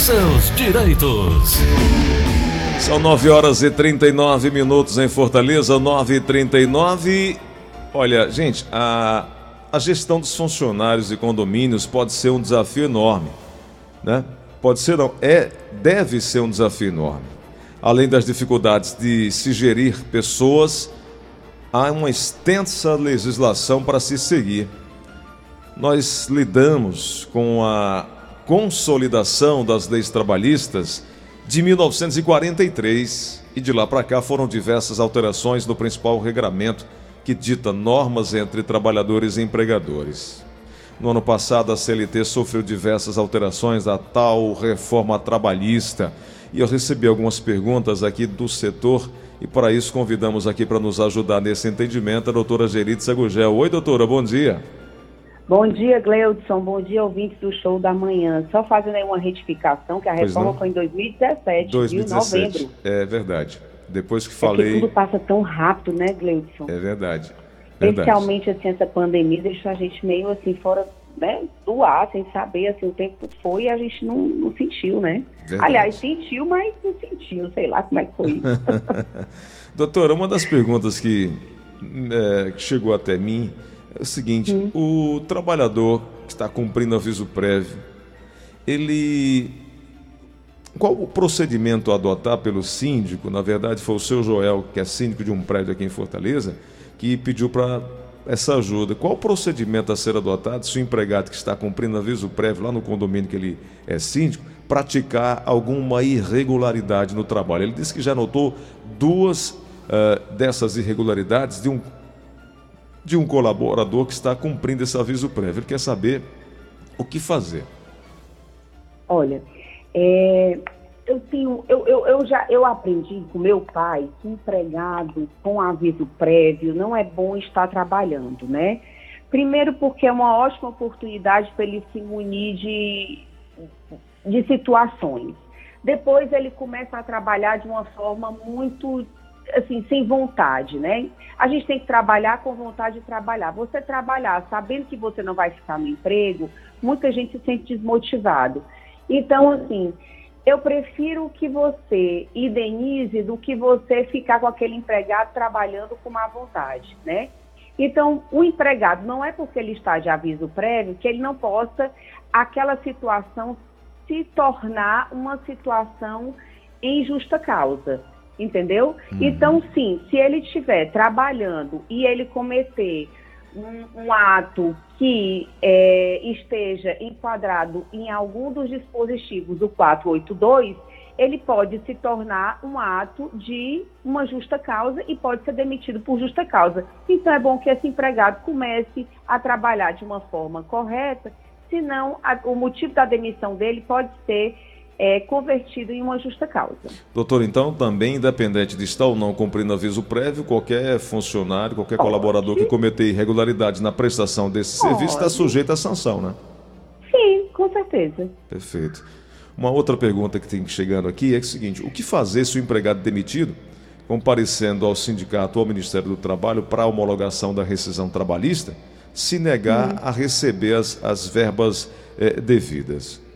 seus direitos. São 9 horas e 39 minutos em Fortaleza, 9 e 39. Olha, gente, a, a gestão dos funcionários e condomínios pode ser um desafio enorme, né? Pode ser, não, é, deve ser um desafio enorme. Além das dificuldades de se gerir pessoas, há uma extensa legislação para se seguir. Nós lidamos com a consolidação das leis trabalhistas de 1943 e de lá para cá foram diversas alterações no principal regramento que dita normas entre trabalhadores e empregadores. No ano passado, a CLT sofreu diversas alterações da tal reforma trabalhista e eu recebi algumas perguntas aqui do setor e para isso convidamos aqui para nos ajudar nesse entendimento a doutora Geritza Gugel. Oi, doutora, bom dia. Bom dia, Gleudson. Bom dia, ouvintes do show da manhã. Só fazendo aí uma retificação, que a reforma foi em 2017, 2017. Viu? novembro. É verdade. Depois que falei. É tudo passa tão rápido, né, Gleudson? É verdade. Especialmente assim, essa pandemia deixou a gente meio assim fora né, do ar, sem saber assim, o tempo foi e a gente não, não sentiu, né? Verdade. Aliás, sentiu, mas não sentiu, sei lá como é que foi. Doutora, uma das perguntas que, é, que chegou até mim é o seguinte: hum. o trabalhador que está cumprindo aviso prévio, ele. Qual o procedimento a adotar pelo síndico? Na verdade, foi o seu Joel, que é síndico de um prédio aqui em Fortaleza, que pediu para essa ajuda. Qual o procedimento a ser adotado se o empregado que está cumprindo aviso prévio lá no condomínio que ele é síndico praticar alguma irregularidade no trabalho? Ele disse que já notou duas uh, dessas irregularidades de um de um colaborador que está cumprindo esse aviso prévio. Ele quer saber o que fazer. Olha, é, eu tenho, eu, eu, eu, já eu aprendi com meu pai que empregado com aviso prévio não é bom estar trabalhando, né? Primeiro porque é uma ótima oportunidade para ele se munir de, de situações. Depois ele começa a trabalhar de uma forma muito assim, sem vontade, né? A gente tem que trabalhar com vontade de trabalhar. Você trabalhar sabendo que você não vai ficar no emprego, muita gente se sente desmotivado. Então, assim, eu prefiro que você indenize do que você ficar com aquele empregado trabalhando com má vontade, né? Então, o empregado não é porque ele está de aviso prévio que ele não possa aquela situação se tornar uma situação em justa causa entendeu? Uhum. Então, sim, se ele estiver trabalhando e ele cometer um, um ato que é, esteja enquadrado em algum dos dispositivos do 482, ele pode se tornar um ato de uma justa causa e pode ser demitido por justa causa. Então é bom que esse empregado comece a trabalhar de uma forma correta, senão a, o motivo da demissão dele pode ser é, convertido em uma justa causa. Doutor, então também, independente de estar ou não cumprindo aviso prévio, qualquer funcionário, qualquer Pode. colaborador que cometer irregularidades na prestação desse Pode. serviço está sujeito à sanção, né? Sim, com certeza. Perfeito. Uma outra pergunta que tem chegando aqui é o seguinte: o que fazer se o empregado demitido, comparecendo ao sindicato ou ao Ministério do Trabalho para a homologação da rescisão trabalhista, se negar hum. a receber as, as verbas eh, devidas?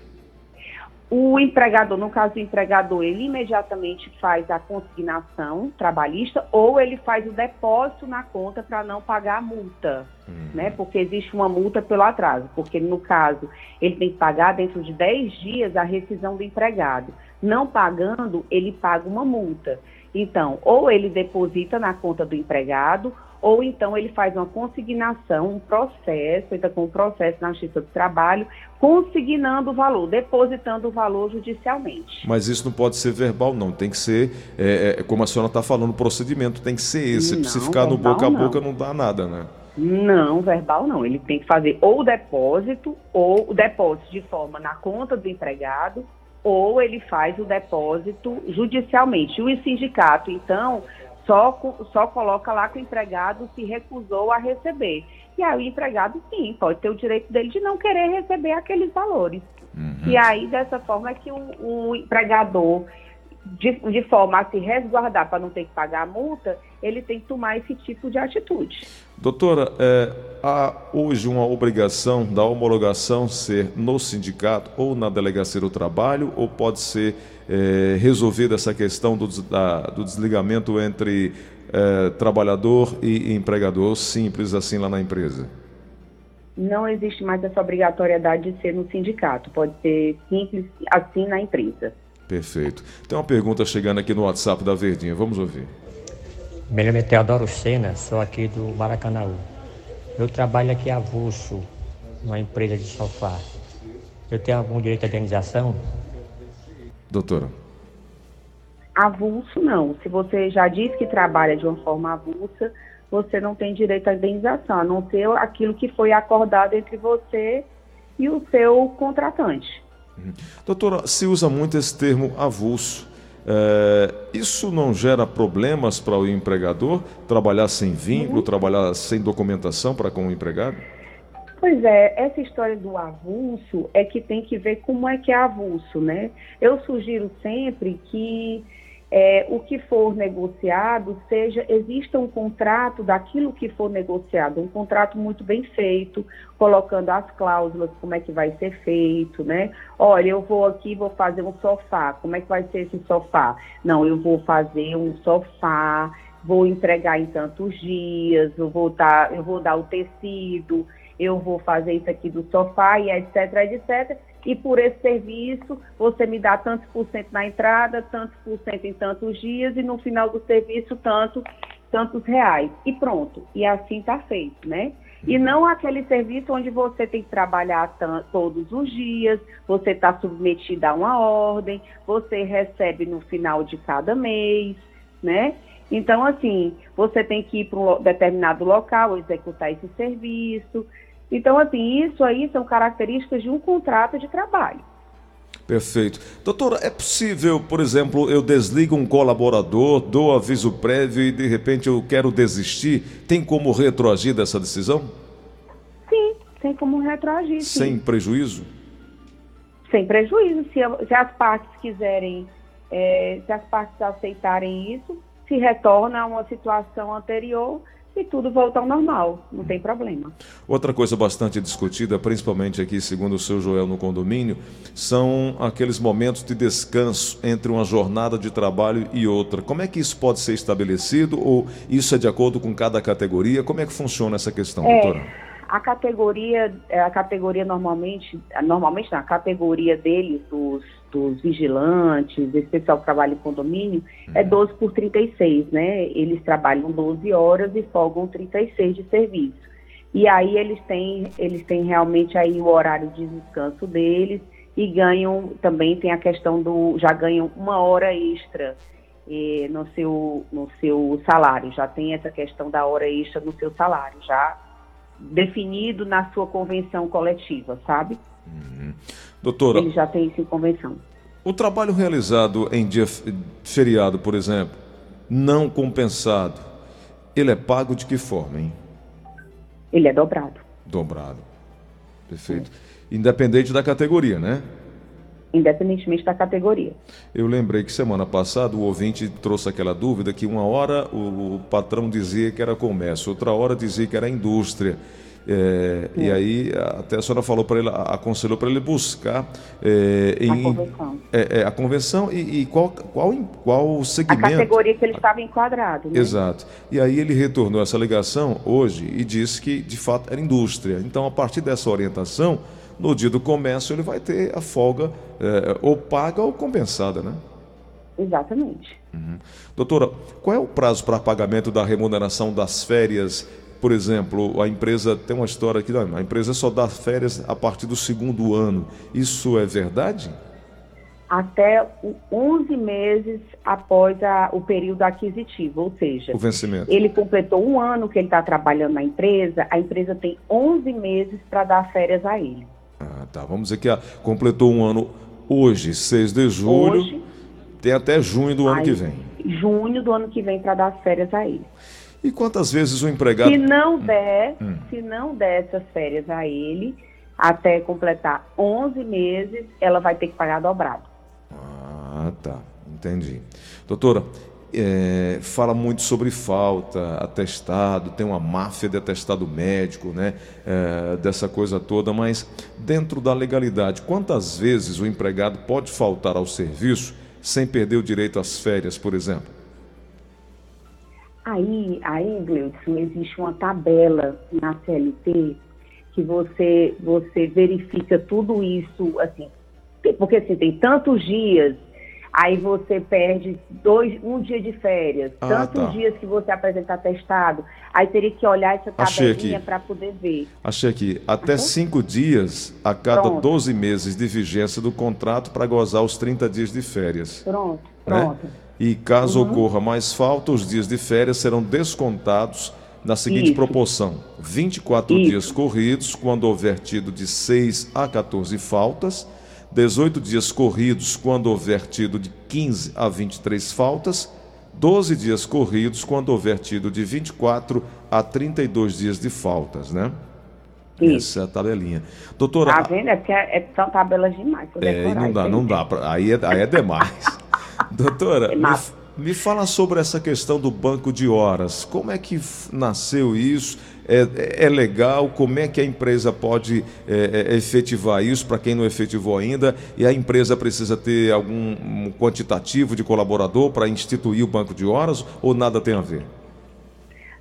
O empregador, no caso do empregador, ele imediatamente faz a consignação trabalhista ou ele faz o depósito na conta para não pagar a multa, uhum. né? Porque existe uma multa pelo atraso, porque no caso ele tem que pagar dentro de 10 dias a rescisão do empregado. Não pagando, ele paga uma multa. Então, ou ele deposita na conta do empregado, ou então ele faz uma consignação, um processo, entra com um processo na Justiça do Trabalho, consignando o valor, depositando o valor judicialmente. Mas isso não pode ser verbal, não. Tem que ser, é, é, como a senhora está falando, o procedimento tem que ser esse. Não, Se ficar no boca a boca, não. não dá nada, né? Não, verbal não. Ele tem que fazer ou o depósito, ou o depósito de forma na conta do empregado, ou ele faz o depósito judicialmente. O sindicato, então, só, só coloca lá que o empregado se recusou a receber. E aí o empregado, sim, pode ter o direito dele de não querer receber aqueles valores. Uhum. E aí, dessa forma, é que o, o empregador, de, de, forma a se resguardar para não ter que pagar a multa, ele tem que tomar esse tipo de atitude. Doutora, é, há hoje uma obrigação da homologação ser no sindicato ou na delegacia do trabalho, ou pode ser é, resolvida essa questão do, da, do desligamento entre é, trabalhador e empregador, simples assim lá na empresa? Não existe mais essa obrigatoriedade de ser no sindicato, pode ser simples assim na empresa. Perfeito. Tem uma pergunta chegando aqui no WhatsApp da Verdinha, vamos ouvir. Meu nome é Teodoro Sena, sou aqui do Maracanã. Eu trabalho aqui avulso, numa empresa de sofá. Eu tenho algum direito à indenização? Doutora. Avulso não. Se você já diz que trabalha de uma forma avulsa, você não tem direito à indenização, a não ser aquilo que foi acordado entre você e o seu contratante. Doutora, se usa muito esse termo avulso. É, isso não gera problemas para o empregador trabalhar sem vínculo, uhum. trabalhar sem documentação para com o empregado? Pois é, essa história do avulso é que tem que ver como é que é avulso, né? Eu sugiro sempre que é, o que for negociado seja exista um contrato daquilo que for negociado, um contrato muito bem feito, colocando as cláusulas, como é que vai ser feito, né? Olha, eu vou aqui vou fazer um sofá, como é que vai ser esse sofá? Não, eu vou fazer um sofá, vou entregar em tantos dias, eu vou dar, eu vou dar o tecido, eu vou fazer isso aqui do sofá e etc, etc e por esse serviço você me dá tantos por cento na entrada, tantos por cento em tantos dias e no final do serviço tanto, tantos reais. E pronto. E assim está feito, né? E não aquele serviço onde você tem que trabalhar todos os dias, você está submetido a uma ordem, você recebe no final de cada mês, né? Então, assim, você tem que ir para um determinado local executar esse serviço. Então, assim, isso aí são características de um contrato de trabalho. Perfeito. Doutora, é possível, por exemplo, eu desligo um colaborador, dou aviso prévio e de repente eu quero desistir? Tem como retroagir dessa decisão? Sim, tem como retroagir. Sim. Sem prejuízo? Sem prejuízo. Se, se as partes quiserem, é, se as partes aceitarem isso, se retorna a uma situação anterior e tudo volta ao normal, não tem problema. Outra coisa bastante discutida, principalmente aqui, segundo o seu Joel no condomínio, são aqueles momentos de descanso entre uma jornada de trabalho e outra. Como é que isso pode ser estabelecido ou isso é de acordo com cada categoria? Como é que funciona essa questão, é, doutora? A categoria, é, a categoria normalmente, normalmente na categoria deles, dos dos vigilantes, desse pessoal que trabalha em condomínio, é 12 uhum. por 36, né? Eles trabalham 12 horas e folgam 36 de serviço. E aí eles têm, eles têm realmente aí o horário de descanso deles e ganham, também tem a questão do, já ganham uma hora extra eh, no, seu, no seu salário, já tem essa questão da hora extra no seu salário, já definido na sua convenção coletiva, sabe? Uhum. Doutora. Ele já tem isso em convenção. O trabalho realizado em dia feriado, por exemplo, não compensado, ele é pago de que forma, hein? Ele é dobrado. Dobrado. Perfeito. É. Independente da categoria, né? Independentemente da categoria. Eu lembrei que semana passada o ouvinte trouxe aquela dúvida que uma hora o, o patrão dizia que era comércio, outra hora dizia que era indústria. É, e aí até a senhora falou para ele, aconselhou para ele buscar é, em, a convenção, é, é, a convenção e, e, qual, qual, qual segmento. A categoria que ele estava enquadrado. Né? Exato. E aí ele retornou essa ligação hoje e disse que de fato era indústria. Então, a partir dessa orientação, no dia do comércio ele vai ter a folga é, ou paga ou compensada, né? Exatamente. Uhum. Doutora, qual é o prazo para pagamento da remuneração das férias por exemplo, a empresa tem uma história aqui, a empresa só dá férias a partir do segundo ano. Isso é verdade? Até 11 meses após a, o período aquisitivo, ou seja, o vencimento. ele completou um ano que ele está trabalhando na empresa, a empresa tem 11 meses para dar férias a ele. Ah, tá. Vamos dizer que a, completou um ano hoje, 6 de julho, hoje, tem até junho do ano aí, que vem. Junho do ano que vem para dar férias a ele. E quantas vezes o empregado. Se não der, hum. se não der essas férias a ele, até completar 11 meses, ela vai ter que pagar dobrado. Ah, tá. Entendi. Doutora, é, fala muito sobre falta, atestado, tem uma máfia de atestado médico, né? É, dessa coisa toda, mas dentro da legalidade, quantas vezes o empregado pode faltar ao serviço sem perder o direito às férias, por exemplo? Aí, aí, Gleudson, existe uma tabela na CLT que você, você verifica tudo isso, assim, porque assim, tem tantos dias aí você perde dois, um dia de férias, ah, tantos tá. dias que você apresentar testado, aí teria que olhar essa tabelinha para poder ver. Achei aqui, até cinco dias a cada Pronto. 12 meses de vigência do contrato para gozar os 30 dias de férias. Pronto, né? pronto. Né? E caso uhum. ocorra mais falta, os dias de férias serão descontados na seguinte Isso. proporção: 24 Isso. dias corridos, quando houver tido de 6 a 14 faltas, 18 dias corridos quando houver tido de 15 a 23 faltas, 12 dias corridos quando houver tido de 24 a 32 dias de faltas, né? Isso. Essa é a tabelinha. Doutora. Tá vendo? É porque é, é são tabelas demais. É, não dá, não dá. Pra, aí, é, aí é demais. Doutora, é me, fala sobre essa questão do banco de horas. Como é que nasceu isso? é, é legal, como é que a empresa pode é, é, efetivar isso para quem não efetivou ainda, e a empresa precisa ter algum um quantitativo de colaborador para instituir o banco de horas ou nada tem a ver?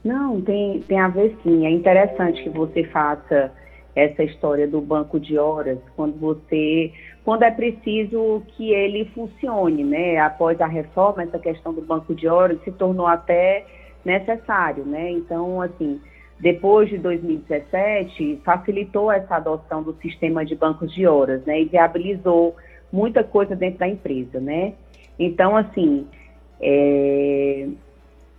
Não, tem, tem a ver sim. É interessante que você faça essa história do banco de horas quando você quando é preciso que ele funcione, né? Após a reforma, essa questão do banco de horas se tornou até necessário, né? Então, assim, depois de 2017, facilitou essa adoção do sistema de bancos de horas, né, e viabilizou muita coisa dentro da empresa, né. Então, assim, é,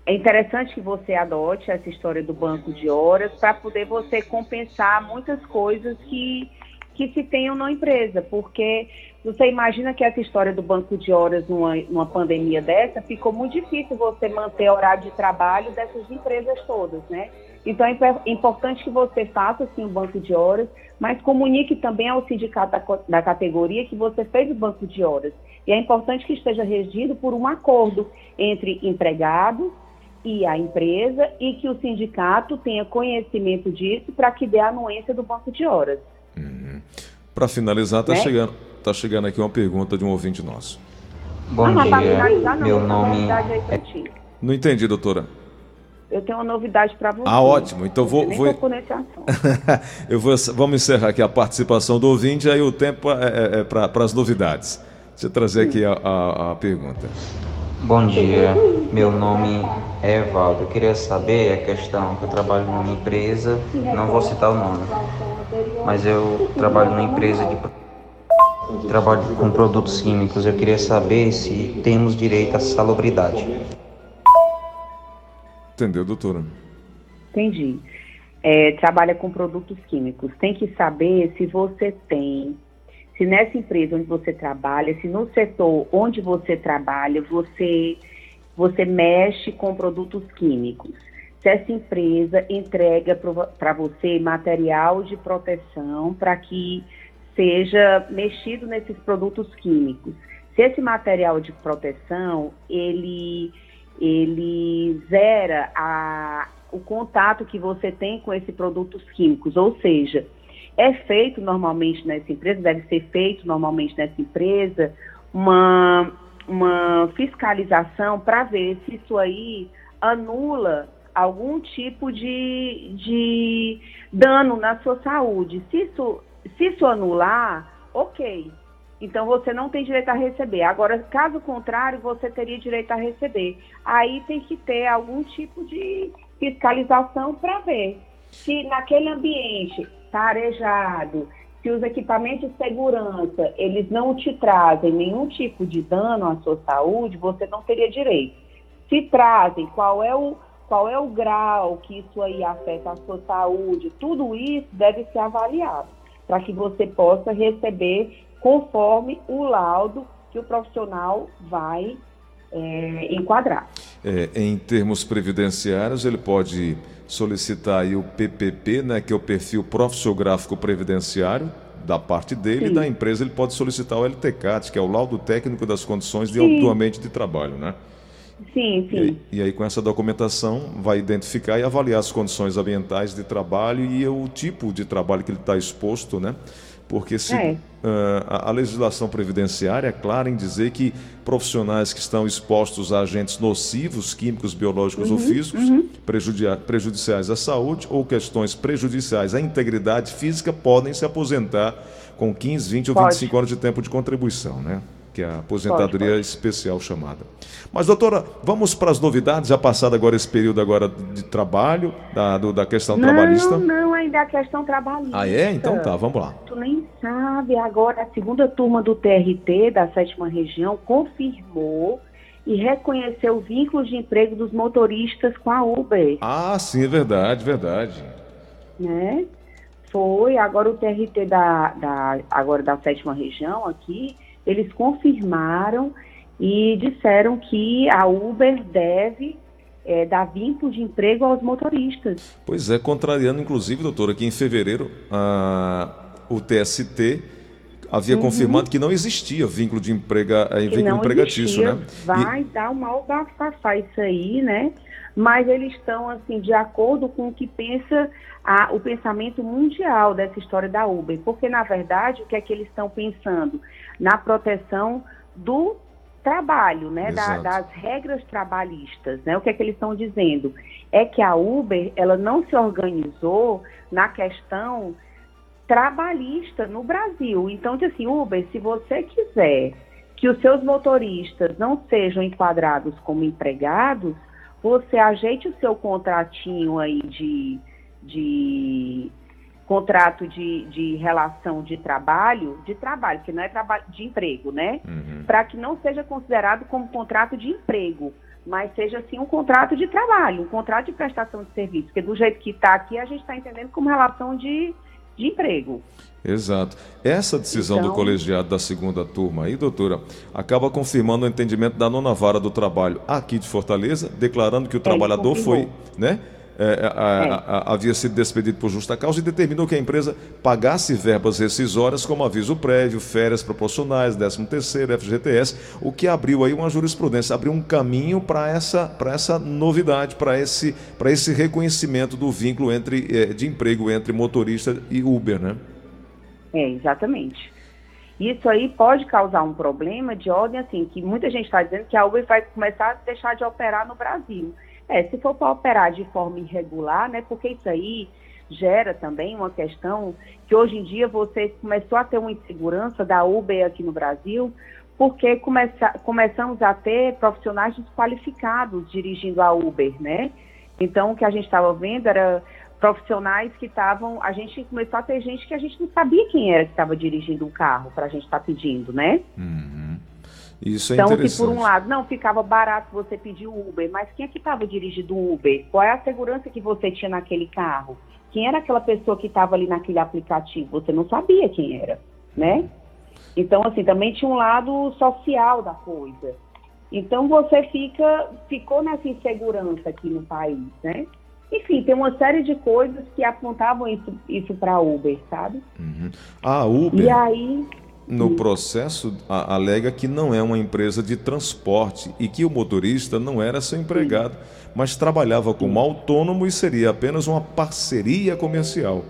é interessante que você adote essa história do banco de horas para poder você compensar muitas coisas que, que se tenham na empresa, porque você imagina que essa história do banco de horas numa, numa pandemia dessa, ficou muito difícil você manter horário de trabalho dessas empresas todas, né? Então é importante que você faça assim, um banco de horas, mas comunique também ao sindicato da, da categoria que você fez o banco de horas. E é importante que esteja regido por um acordo entre empregados e a empresa e que o sindicato tenha conhecimento disso para que dê a anuência do banco de horas. Para finalizar, está né? chegando, tá chegando aqui uma pergunta de um ouvinte nosso. Bom ah, dia, meu nome é... Não entendi, doutora eu tenho uma novidade para você. Ah, ótimo. Então vou. vou... eu vou. Vamos encerrar aqui a participação do ouvinte, aí o tempo é, é, é para as novidades. Deixa eu trazer aqui a, a, a, pergunta. Bom dia, meu nome é Evaldo. Eu queria saber a questão que eu trabalho numa empresa, não vou citar o nome, mas eu trabalho numa empresa de trabalho com produtos químicos. Eu queria saber se temos direito à salubridade. Entendeu, doutora? Entendi. É, trabalha com produtos químicos. Tem que saber se você tem, se nessa empresa onde você trabalha, se no setor onde você trabalha, você, você mexe com produtos químicos. Se essa empresa entrega para você material de proteção para que seja mexido nesses produtos químicos. Se esse material de proteção, ele ele zera a, o contato que você tem com esses produtos químicos, ou seja, é feito normalmente nessa empresa, deve ser feito normalmente nessa empresa uma, uma fiscalização para ver se isso aí anula algum tipo de, de dano na sua saúde. Se isso, se isso anular, ok, então você não tem direito a receber. Agora, caso contrário, você teria direito a receber. Aí tem que ter algum tipo de fiscalização para ver se naquele ambiente arejado, se os equipamentos de segurança eles não te trazem nenhum tipo de dano à sua saúde, você não teria direito. Se trazem, qual é o qual é o grau que isso aí afeta a sua saúde, tudo isso deve ser avaliado para que você possa receber conforme o laudo que o profissional vai é, enquadrar. É, em termos previdenciários, ele pode solicitar aí o PPP, né, que é o perfil profissiográfico previdenciário, da parte dele Sim. e da empresa ele pode solicitar o LTCAT, que é o laudo técnico das condições de autuamento de trabalho, né? Sim, sim. E aí, e aí, com essa documentação, vai identificar e avaliar as condições ambientais de trabalho e o tipo de trabalho que ele está exposto, né? Porque se, É. ah, a, a legislação previdenciária é clara em dizer que profissionais que estão expostos a agentes nocivos, químicos, biológicos Uhum, ou físicos, prejudia- prejudiciais à saúde ou questões prejudiciais à integridade física, podem se aposentar com 15, 20 ou Pode. 25 anos de tempo de contribuição, né? Que é a aposentadoria pode. especial chamada. Mas, doutora, vamos para as novidades, já passado agora esse período agora de trabalho, da, do- da questão trabalhista. Não, não, ainda a questão trabalhista. Ah, é? Então tá, vamos lá. Tu nem sabe, agora a segunda turma do TRT da sétima região confirmou e reconheceu o vínculo de emprego dos motoristas com a Uber, Ah, sim, é verdade, verdade. né? Foi, agora o TRT da, da, agora da sétima região aqui, eles confirmaram e disseram que a Uber deve eh, dar vínculo de emprego aos motoristas. Pois é, contrariando, inclusive, doutora, que em fevereiro a, o TST havia confirmado que não existia vínculo de emprega, Uhum. que vínculo empregatício, existia, né? E- vai dar um mal bafafá isso aí, né? Mas eles estão, assim, de acordo com o que pensa a- o pensamento mundial dessa história da Uber. Porque, na verdade, o que é que eles estão pensando? Na proteção do trabalho, né? Da- das regras trabalhistas, né? O que é que eles estão dizendo? É que a Uber, ela não se organizou na questão trabalhista no Brasil. Então, diz assim, Uber, se você quiser que os seus motoristas não sejam enquadrados como empregados, você ajeite o seu contratinho aí de, de contrato de, de relação de trabalho, de trabalho, que não é trabalho de emprego, né? Uhum. Para que não seja considerado como contrato de emprego, mas seja sim um contrato de trabalho, um contrato de prestação de serviço, porque do jeito que está aqui, a gente está entendendo como relação de, de emprego. Exato. Essa decisão do Então- colegiado da segunda turma aí, doutora, acaba confirmando o entendimento da nona vara do trabalho aqui de Fortaleza, declarando que o trabalhador foi, né? É, a- a- a- havia sido despedido por justa causa e determinou que a empresa pagasse verbas rescisórias como aviso prévio, férias proporcionais, 13 terceiro, FGTS, o que abriu aí uma jurisprudência, abriu um caminho para essa, essa novidade, para esse, esse reconhecimento do vínculo entre, eh, de emprego entre motorista e Uber, né? É, exatamente. Isso aí pode causar um problema de ordem, assim, que muita gente está dizendo que a Uber vai começar a deixar de operar no Brasil. É, se for para operar de forma irregular, né, porque isso aí gera também uma questão que hoje em dia você começou a ter uma insegurança da Uber aqui no Brasil, porque começa, começamos a ter profissionais desqualificados dirigindo a Uber, né? Então, o que a gente estava vendo era profissionais que estavam. A gente começou a ter gente que a gente não sabia quem era que estava dirigindo o carro para a gente estar pedindo, né? Uhum. Isso é então, que interessante. por um lado, não ficava barato você pedir o Uber, mas quem é que estava dirigindo o Uber? Qual é a segurança que você tinha naquele carro? Quem era aquela pessoa que estava ali naquele aplicativo? Você não sabia quem era, né? Então, assim, também tinha um lado social da coisa. Então, você fica, ficou nessa insegurança aqui no país, né? Enfim, tem uma série de coisas que apontavam isso, isso para Uber, sabe? Uhum. A Uber, E aí, no processo, a- alega que não é uma empresa de transporte e que o motorista não era seu empregado, mas trabalhava como autônomo e seria apenas uma parceria comercial.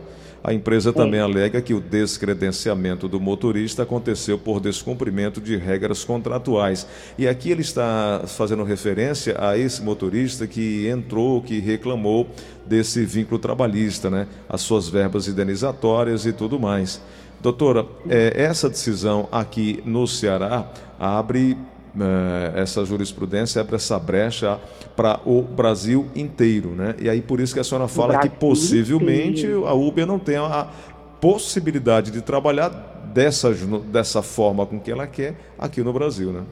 A empresa também alega que o descredenciamento do motorista aconteceu por descumprimento de regras contratuais. E aqui ele está fazendo referência a esse motorista que entrou, que reclamou desse vínculo trabalhista, né? As suas verbas indenizatórias e tudo mais. Doutora, eh, essa decisão aqui no Ceará abre eh, essa jurisprudência, abre essa brecha para o Brasil inteiro, né? E aí por isso que a senhora fala que possivelmente a Uber não tem a possibilidade de trabalhar dessa, dessa forma com que ela quer aqui no Brasil, né?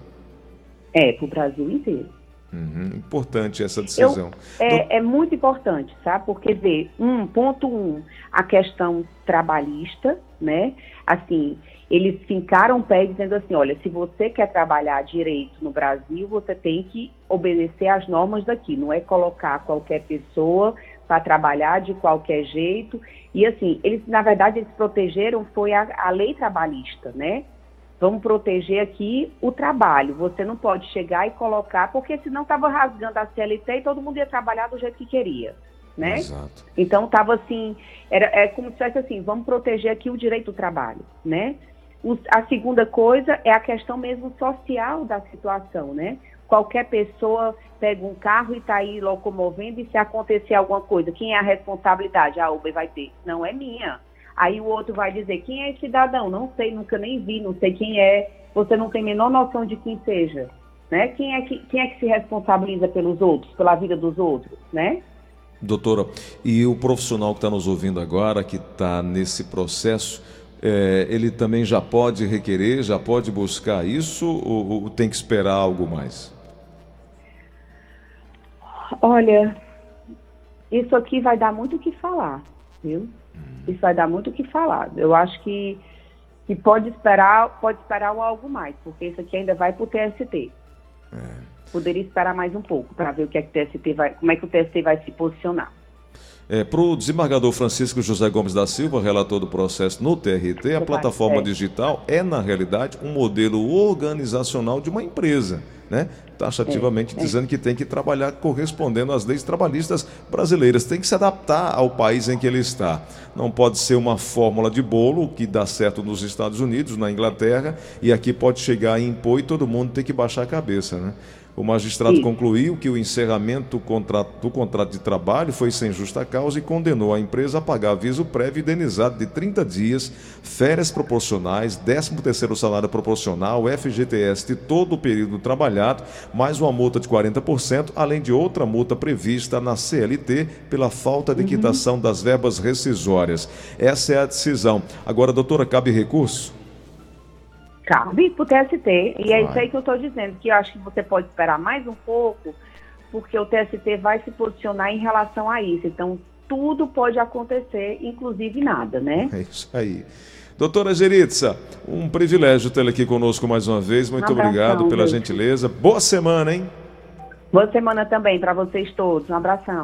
é, para o Brasil inteiro. Uhum, Importante essa decisão. É, é muito importante, sabe? Porque, vê, um, ponto um, a questão trabalhista, né? Assim, eles fincaram o pé dizendo assim, olha, se você quer trabalhar direito no Brasil, você tem que obedecer às normas daqui, não é colocar qualquer pessoa para trabalhar de qualquer jeito. E assim, eles, na verdade, eles protegeram foi a, a lei trabalhista, né? Vamos proteger aqui o trabalho. Você não pode chegar e colocar, porque senão estava rasgando a CLT e todo mundo ia trabalhar do jeito que queria. Né? Exato. Então estava assim, era, é como se fosse assim, vamos proteger aqui o direito do trabalho, né? O, a segunda coisa é a questão mesmo social da situação, né? Qualquer pessoa pega um carro e está aí locomovendo e se acontecer alguma coisa, quem é a responsabilidade? A Uber vai ter. Não é minha. Aí o outro vai dizer, quem é esse cidadão? Não sei, nunca nem vi, não sei quem é. Você não tem a menor noção de quem seja. Né? Quem, é que, quem é que se responsabiliza pelos outros, pela vida dos outros, né? Doutora, e o profissional que está nos ouvindo agora, que está nesse processo, é, ele também já pode requerer, já pode buscar isso ou, ou tem que esperar algo mais? Olha, isso aqui vai dar muito o que falar, viu? Isso vai dar muito o que falar. Eu acho que, que pode esperar, pode esperar algo mais, porque isso aqui ainda vai para o TST. É poderia esperar mais um pouco para ver o que, é que o TST vai, como é que o TST vai se posicionar. É, para o desembargador Francisco José Gomes da Silva, relator do processo no TRT, a plataforma é. digital é, na realidade, um modelo organizacional de uma empresa, né? taxativamente é, é. dizendo que tem que trabalhar correspondendo às leis trabalhistas brasileiras, tem que se adaptar ao país em que ele está. Não pode ser uma fórmula de bolo que dá certo nos Estados Unidos, na Inglaterra, e aqui pode chegar e impor e todo mundo tem que baixar a cabeça. Né? O magistrado Sim. concluiu que o encerramento do contrato, do contrato de trabalho foi sem justa causa e condenou a empresa a pagar aviso prévio indenizado de 30 dias, férias proporcionais, 13º salário proporcional, FGTS de todo o período trabalhado, mais uma multa de 40%, além de outra multa prevista na CLT pela falta de uhum. quitação das verbas rescisórias. Essa é a decisão. Agora, doutora, cabe recurso? Cabe para o TST. E é isso aí que eu estou dizendo, que eu acho que você pode esperar mais um pouco, porque o TST vai se posicionar em relação a isso. Então, tudo pode acontecer, inclusive nada, né? É isso aí. Doutora Geritza, um privilégio tê-la aqui conosco mais uma vez. Muito um obrigado pela gente. gentileza. Boa semana, hein? Boa semana também para vocês todos. Um abração.